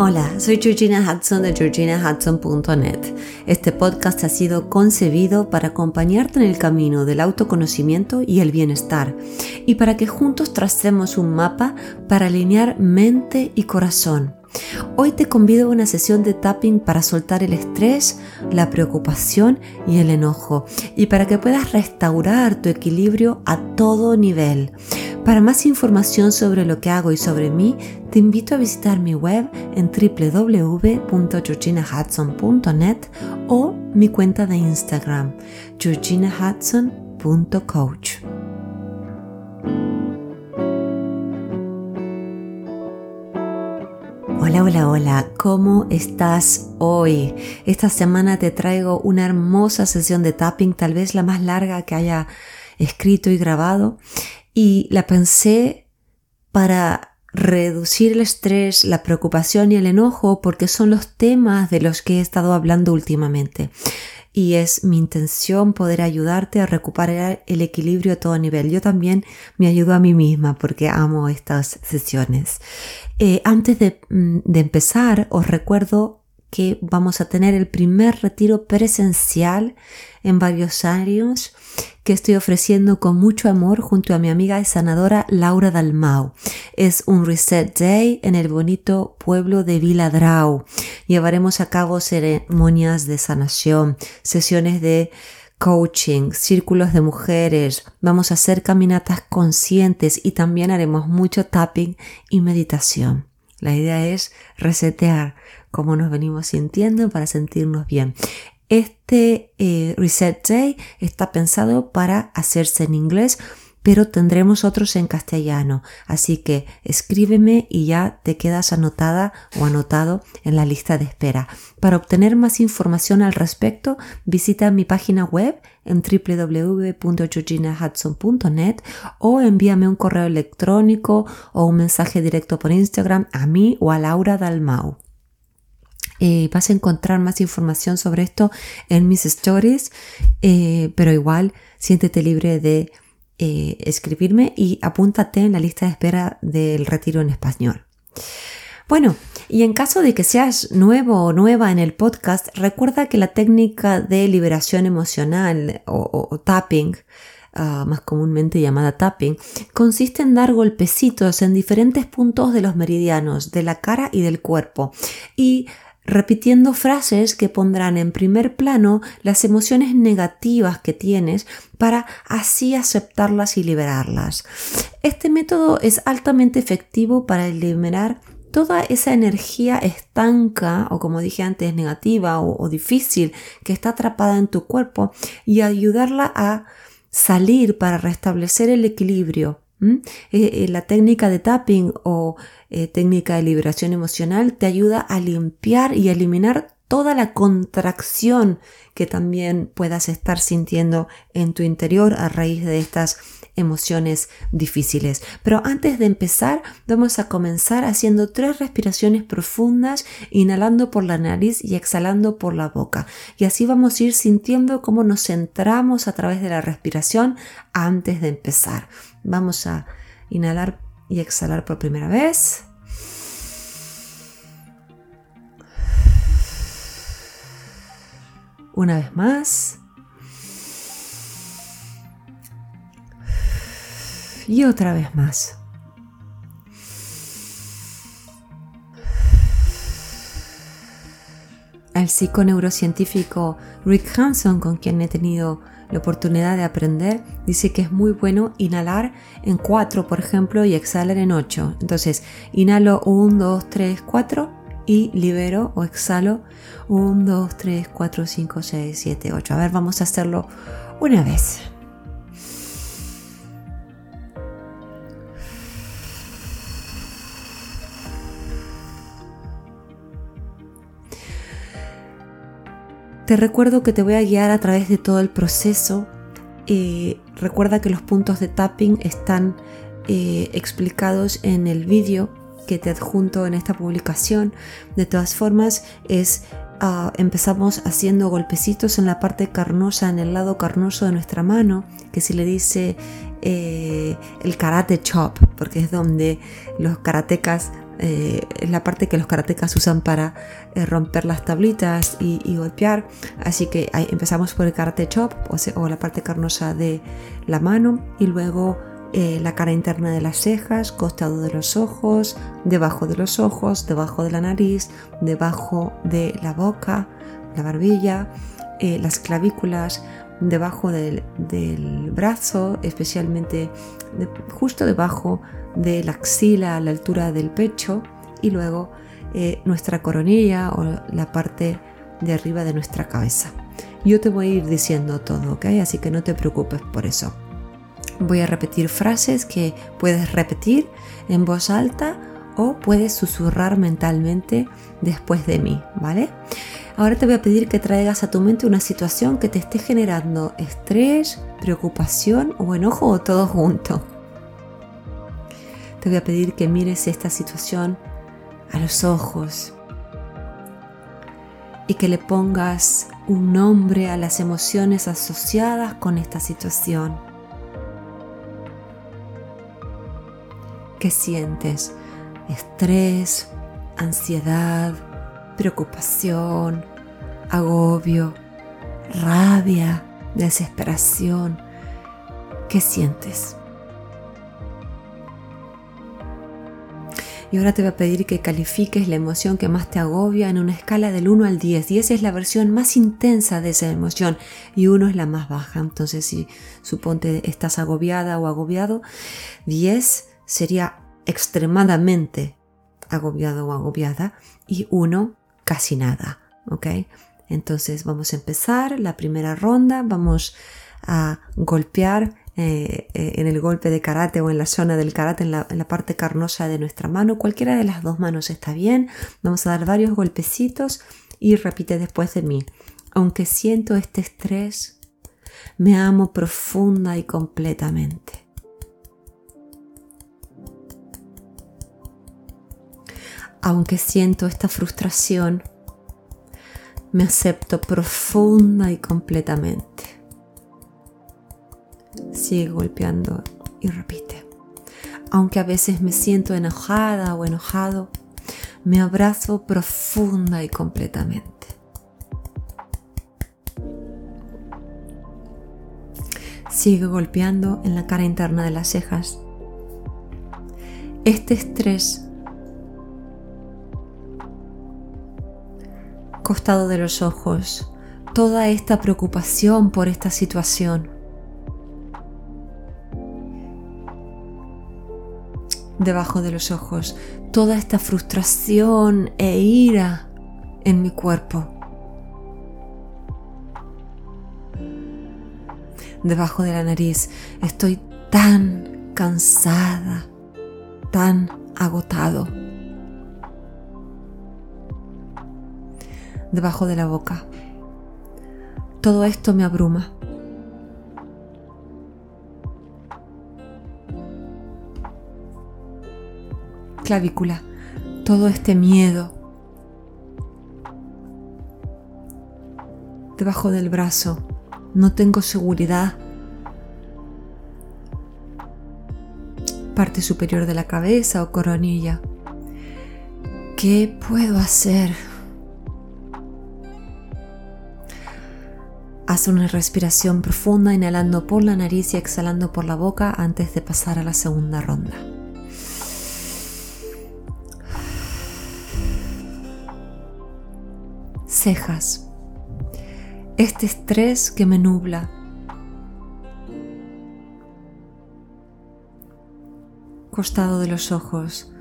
Hola, soy Georgina Hudson de georginahudson.net. Este podcast ha sido concebido para acompañarte en el camino del autoconocimiento y el bienestar y para que juntos tracemos un mapa para alinear mente y corazón. Hoy te convido a una sesión de tapping para soltar el estrés, la preocupación y el enojo y para que puedas restaurar tu equilibrio a todo nivel. Para más información sobre lo que hago y sobre mí, te invito a visitar mi web en www.georginahudson.net o mi cuenta de Instagram, georginahudson.coach. Hola, hola, hola, ¿cómo estás hoy? Esta semana te traigo una hermosa sesión de tapping, tal vez la más larga que haya escrito y grabado y la pensé para reducir el estrés, la preocupación y el enojo porque son los temas de los que he estado hablando últimamente. Y es mi intención poder ayudarte a recuperar el equilibrio a todo nivel. Yo también me ayudo a mí misma porque amo estas sesiones. Eh, antes mm, de empezar, os recuerdo que vamos a tener el primer retiro presencial en varios años que estoy ofreciendo con mucho amor junto a mi amiga y sanadora Laura Dalmau. Es un Reset Day en el bonito pueblo de Viladrau. Llevaremos a cabo ceremonias de sanación, sesiones de coaching, círculos de mujeres, vamos a hacer caminatas conscientes y también haremos mucho tapping y meditación. La idea es resetear cómo nos venimos sintiendo para sentirnos bien. Este eh, Reset Day está pensado para hacerse en inglés, pero tendremos otros en castellano. Así que escríbeme y ya te quedas anotada o anotado en la lista de espera. Para obtener más información al respecto, visita mi página web en www.georginahudson.net o envíame un correo electrónico o un mensaje directo por Instagram a mí o a Laura Dalmau. Eh, vas a encontrar más información sobre esto en mis stories, eh, pero igual siéntete libre de eh, escribirme y apúntate en la lista de espera del retiro en español. Bueno, y en caso de que seas nuevo o nueva en el podcast, recuerda que la técnica de liberación emocional o, tapping, ah, más comúnmente llamada tapping, consiste en dar golpecitos en diferentes puntos de los meridianos de la cara y del cuerpo y repitiendo frases que pondrán en primer plano las emociones negativas que tienes para así aceptarlas y liberarlas. Este método es altamente efectivo para eliminar toda esa energía estanca o como dije antes negativa o, difícil que está atrapada en tu cuerpo y ayudarla a salir para restablecer el equilibrio. Eh, eh, la técnica de tapping o eh, técnica de liberación emocional te ayuda a limpiar y eliminar toda la contracción que también puedas estar sintiendo en tu interior a raíz de estas emociones difíciles. Pero antes de empezar, vamos a comenzar haciendo tres respiraciones profundas, inhalando por la nariz y exhalando por la boca. Y así vamos a ir sintiendo cómo nos centramos a través de la respiración antes de empezar. Vamos a inhalar y exhalar por primera vez. Una vez más. Y otra vez más. El psiconeurocientífico Rick Hanson, con quien he tenido la oportunidad de aprender, dice que es muy bueno inhalar en 4, por ejemplo, y exhalar en 8. Entonces, inhalo 1, 2, 3, 4 y libero o exhalo 1, 2, 3, 4, 5, 6, 7, 8. A ver, vamos a hacerlo una vez. Te recuerdo que te voy a guiar a través de todo el proceso. Eh, recuerda que los puntos de tapping están eh, explicados en el vídeo que te adjunto en esta publicación. De todas formas, es ah, empezamos haciendo golpecitos en la parte carnosa, en el lado carnoso de nuestra mano, que se le dice eh, el karate chop, porque es donde los karatecas eh, la parte que los karatecas usan para eh, romper las tablitas y, golpear. Así que empezamos por el karate chop o, la parte carnosa de la mano y luego eh, la cara interna de las cejas, costado de los ojos, debajo de los ojos, debajo de la nariz, debajo de la boca, la barbilla, las clavículas, debajo del, brazo, especialmente justo debajo de la axila a la altura del pecho y luego eh, nuestra coronilla o la parte de arriba de nuestra cabeza. Yo te voy a ir diciendo todo, ¿ok? Así que no te preocupes por eso. Voy a repetir frases que puedes repetir en voz alta o puedes susurrar mentalmente después de mí, ¿vale? Ahora te voy a pedir que traigas a tu mente una situación que te esté generando estrés, preocupación o enojo o todo junto. Te voy a pedir que mires esta situación a los ojos y que le pongas un nombre a las emociones asociadas con esta situación. ¿Qué sientes? Estrés, ansiedad, preocupación, agobio, rabia, desesperación. ¿Qué sientes? Y ahora te voy a pedir que califiques la emoción que más te agobia en una escala del 1 al 10. 10 es la versión más intensa de esa emoción y 1 es la más baja. Entonces, si suponte estás agobiada o agobiado, 10 sería extremadamente agobiado o agobiada y 1 casi nada, ¿ok? Entonces vamos a empezar la primera ronda, vamos a golpear eh, eh, en el golpe de karate o en la zona del karate, en la, en la, parte carnosa de nuestra mano, cualquiera de las dos manos está bien, vamos a dar varios golpecitos y repite después de mí, aunque siento este estrés, me amo profunda y completamente. Aunque siento esta frustración, me acepto profunda y completamente. Sigue golpeando y repite. Aunque a veces me siento enojada o enojado, me abrazo profunda y completamente. Sigue golpeando en la cara interna de las cejas. Este estrés costado de los ojos toda esta preocupación por esta situación. Debajo de los ojos toda esta frustración e ira en mi cuerpo. Debajo de la nariz estoy tan cansada, tan agotado. Debajo de la boca. Todo esto me abruma. Clavícula, todo este miedo. Debajo del brazo, no tengo seguridad. Parte superior de la cabeza o coronilla. ¿Qué puedo hacer? Haz una respiración profunda inhalando por la nariz y exhalando por la boca antes de pasar a la segunda ronda. Cejas. Este estrés que me nubla. Costado de los ojos.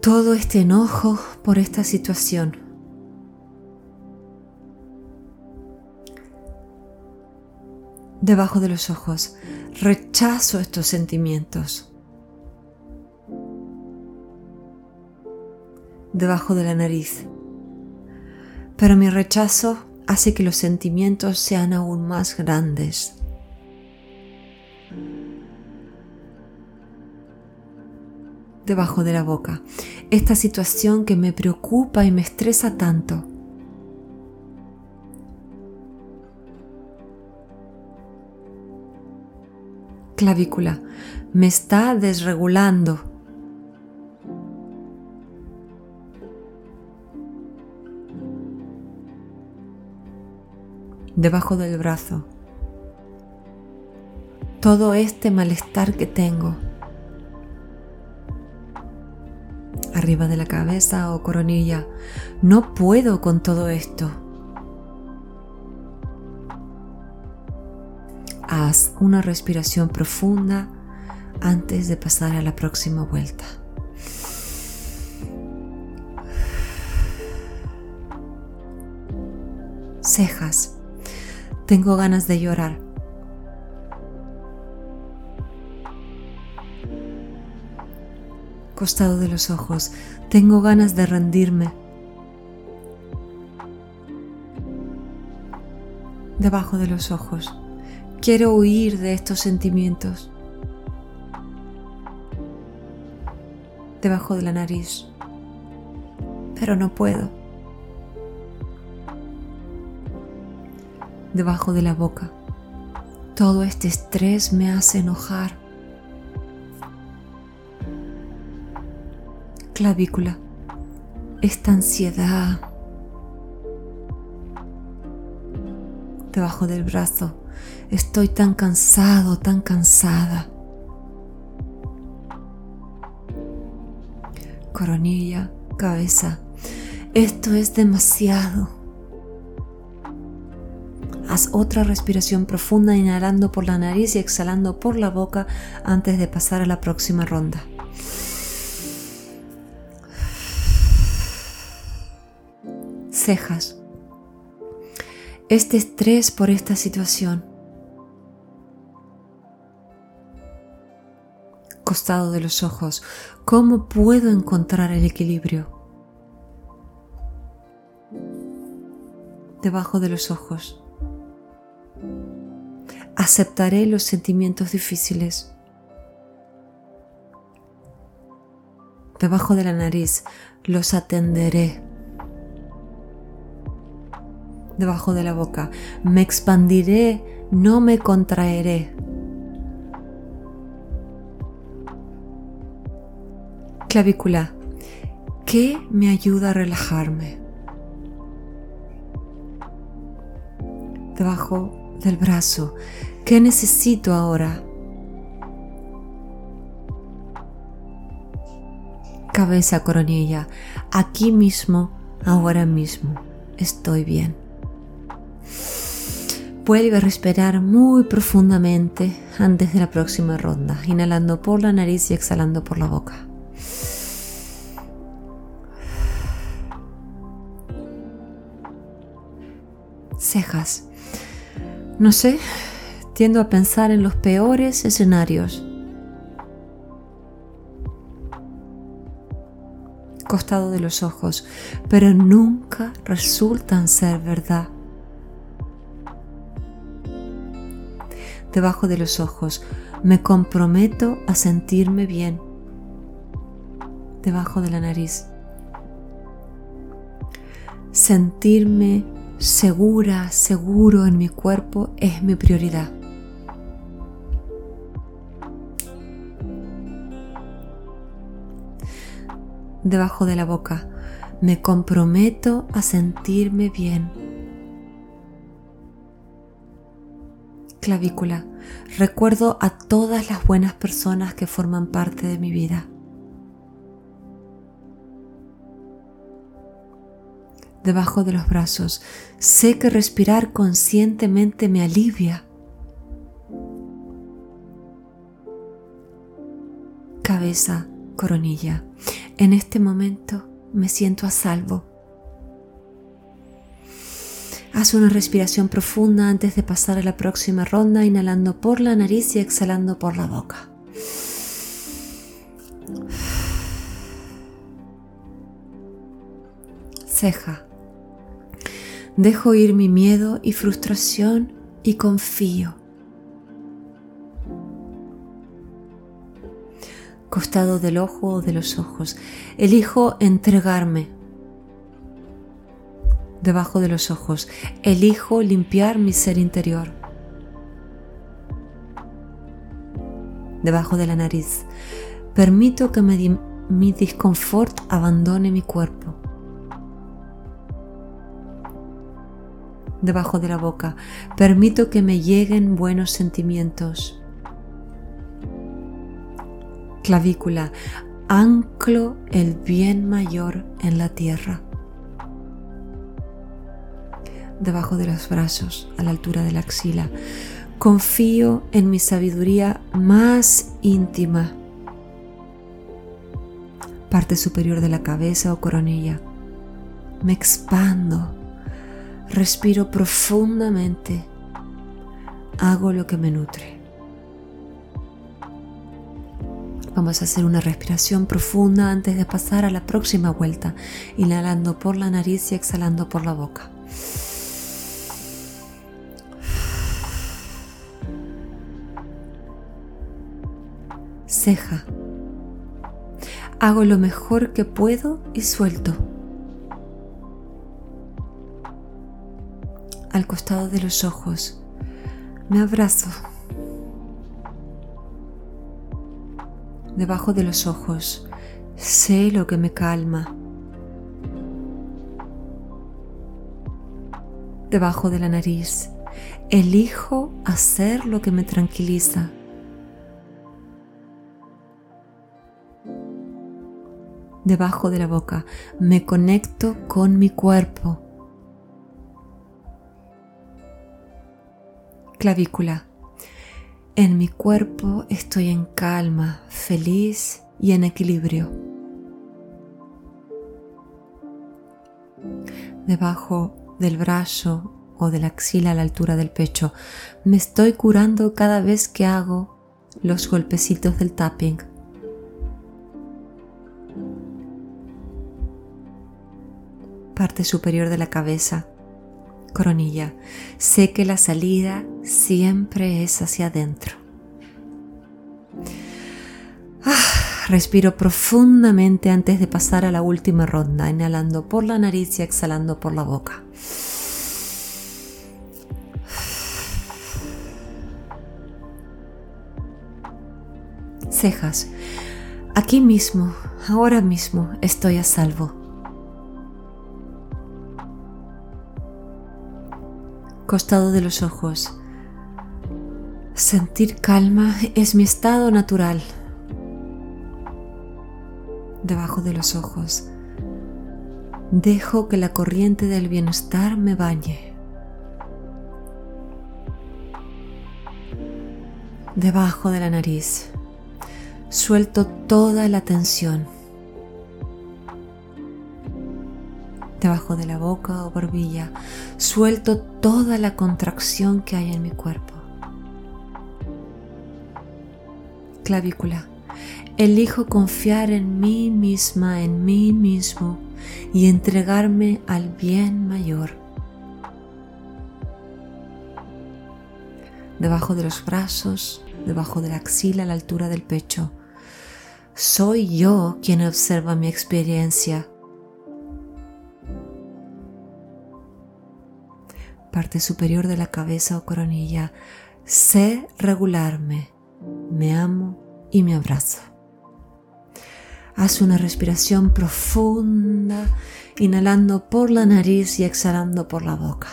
Todo este enojo por esta situación. Debajo de los ojos. Rechazo estos sentimientos. Debajo de la nariz. Pero mi rechazo hace que los sentimientos sean aún más grandes. Debajo de la boca. Esta situación que me preocupa y me estresa tanto clavícula, me está desregulando. Debajo del brazo. Todo este malestar que tengo. Arriba de la cabeza o coronilla. No puedo con todo esto. Una respiración profunda antes de pasar a la próxima vuelta. Cejas. Tengo ganas de llorar. Costado de los ojos. Tengo ganas de rendirme. Debajo de los ojos. Quiero huir de estos sentimientos. Debajo de la nariz. Pero no puedo. Debajo de la boca. Todo este estrés me hace enojar. Clavícula. Esta ansiedad. Debajo del brazo Estoy tan cansado, tan cansada. Coronilla, cabeza. Esto es demasiado. Haz otra respiración profunda inhalando por la nariz y exhalando por la boca antes de pasar a la próxima ronda. Cejas. Este estrés por esta situación costado de los ojos. ¿Cómo puedo encontrar el equilibrio? Debajo de los ojos. Aceptaré los sentimientos difíciles. Debajo de la nariz los atenderé. Debajo de la boca me expandiré, no me contraeré. clavícula. ¿Qué me ayuda a relajarme? Debajo del brazo. ¿Qué necesito ahora? Cabeza, coronilla. Aquí mismo, ahora mismo. Estoy bien. Vuelve a respirar muy profundamente antes de la próxima ronda, inhalando por la nariz y exhalando por la boca. cejas. No sé, tiendo a pensar en los peores escenarios. Costado de los ojos, pero nunca resultan ser verdad. Debajo de los ojos, me comprometo a sentirme bien. Debajo de la nariz. Sentirme segura, seguro en mi cuerpo es mi prioridad. Debajo de la boca, me comprometo a sentirme bien. Clavícula, recuerdo a todas las buenas personas que forman parte de mi vida. debajo de los brazos. Sé que respirar conscientemente me alivia. Cabeza, coronilla. En este momento me siento a salvo. Haz una respiración profunda antes de pasar a la próxima ronda, inhalando por la nariz y exhalando por la boca. Ceja, Dejo ir mi miedo y frustración y confío. Costado del ojo o de los ojos. Elijo entregarme. Debajo de los ojos. Elijo limpiar mi ser interior. Debajo de la nariz. Permito que mi disconfort abandone mi cuerpo. debajo de la boca. Permito que me lleguen buenos sentimientos. Clavícula. Anclo el bien mayor en la tierra. Debajo de los brazos, a la altura de la axila. Confío en mi sabiduría más íntima. Parte superior de la cabeza o coronilla. Me expando respiro profundamente, hago lo que me nutre. Vamos a hacer una respiración profunda antes de pasar a la próxima vuelta, inhalando por la nariz y exhalando por la boca. Ceja. Hago lo mejor que puedo y suelto. al costado de los ojos. Me abrazo. Debajo de los ojos. Sé lo que me calma. Debajo de la nariz. Elijo hacer lo que me tranquiliza. Debajo de la boca. Me conecto con mi cuerpo. clavícula. En mi cuerpo estoy en calma, feliz y en equilibrio. Debajo del brazo o de la axila a la altura del pecho, me estoy curando cada vez que hago los golpecitos del tapping. Parte superior de la cabeza coronilla, sé que la salida siempre es hacia adentro. Ah, respiro profundamente antes de pasar a la última ronda, inhalando por la nariz y exhalando por la boca. Cejas. Aquí mismo, ahora mismo, estoy a salvo. Costado de los ojos. Sentir calma es mi estado natural. Debajo de los ojos. Dejo que la corriente del bienestar me bañe. Debajo de la nariz. Suelto toda la tensión. Debajo de la boca o barbilla. Suelto toda la contracción que hay en mi cuerpo. Clavícula. Elijo confiar en mí misma, en mí mismo y entregarme al bien mayor. Debajo de los brazos, debajo de la axila, a la altura del pecho. Soy yo quien observa mi experiencia parte superior de la cabeza o coronilla. Sé regularme, me amo y me abrazo. Haz una respiración profunda, inhalando por la nariz y exhalando por la boca.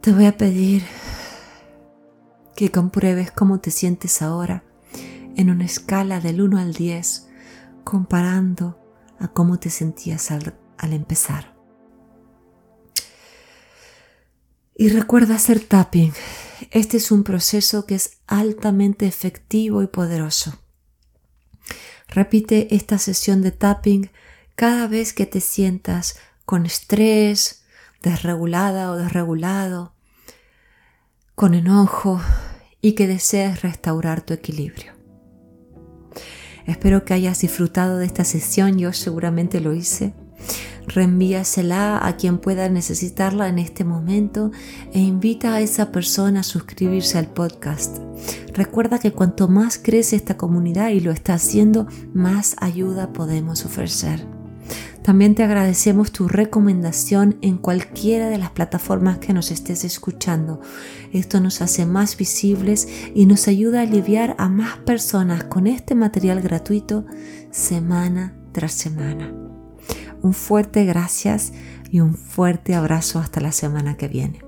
Te voy a pedir que compruebes cómo te sientes ahora en una escala del 1 al 10, comparando a cómo te sentías al, empezar. Y recuerda hacer tapping. Este es un proceso que es altamente efectivo y poderoso. Repite esta sesión de tapping cada vez que te sientas con estrés, desregulada o desregulado, con enojo y que desees restaurar tu equilibrio. Espero que hayas disfrutado de esta sesión, yo seguramente lo hice. Reenvíasela a quien pueda necesitarla en este momento e invita a esa persona a suscribirse al podcast. Recuerda que cuanto más crece esta comunidad y lo está haciendo, más ayuda podemos ofrecer. También te agradecemos tu recomendación en cualquiera de las plataformas que nos estés escuchando. Esto nos hace más visibles y nos ayuda a aliviar a más personas con este material gratuito semana tras semana. Un fuerte gracias y un fuerte abrazo hasta la semana que viene.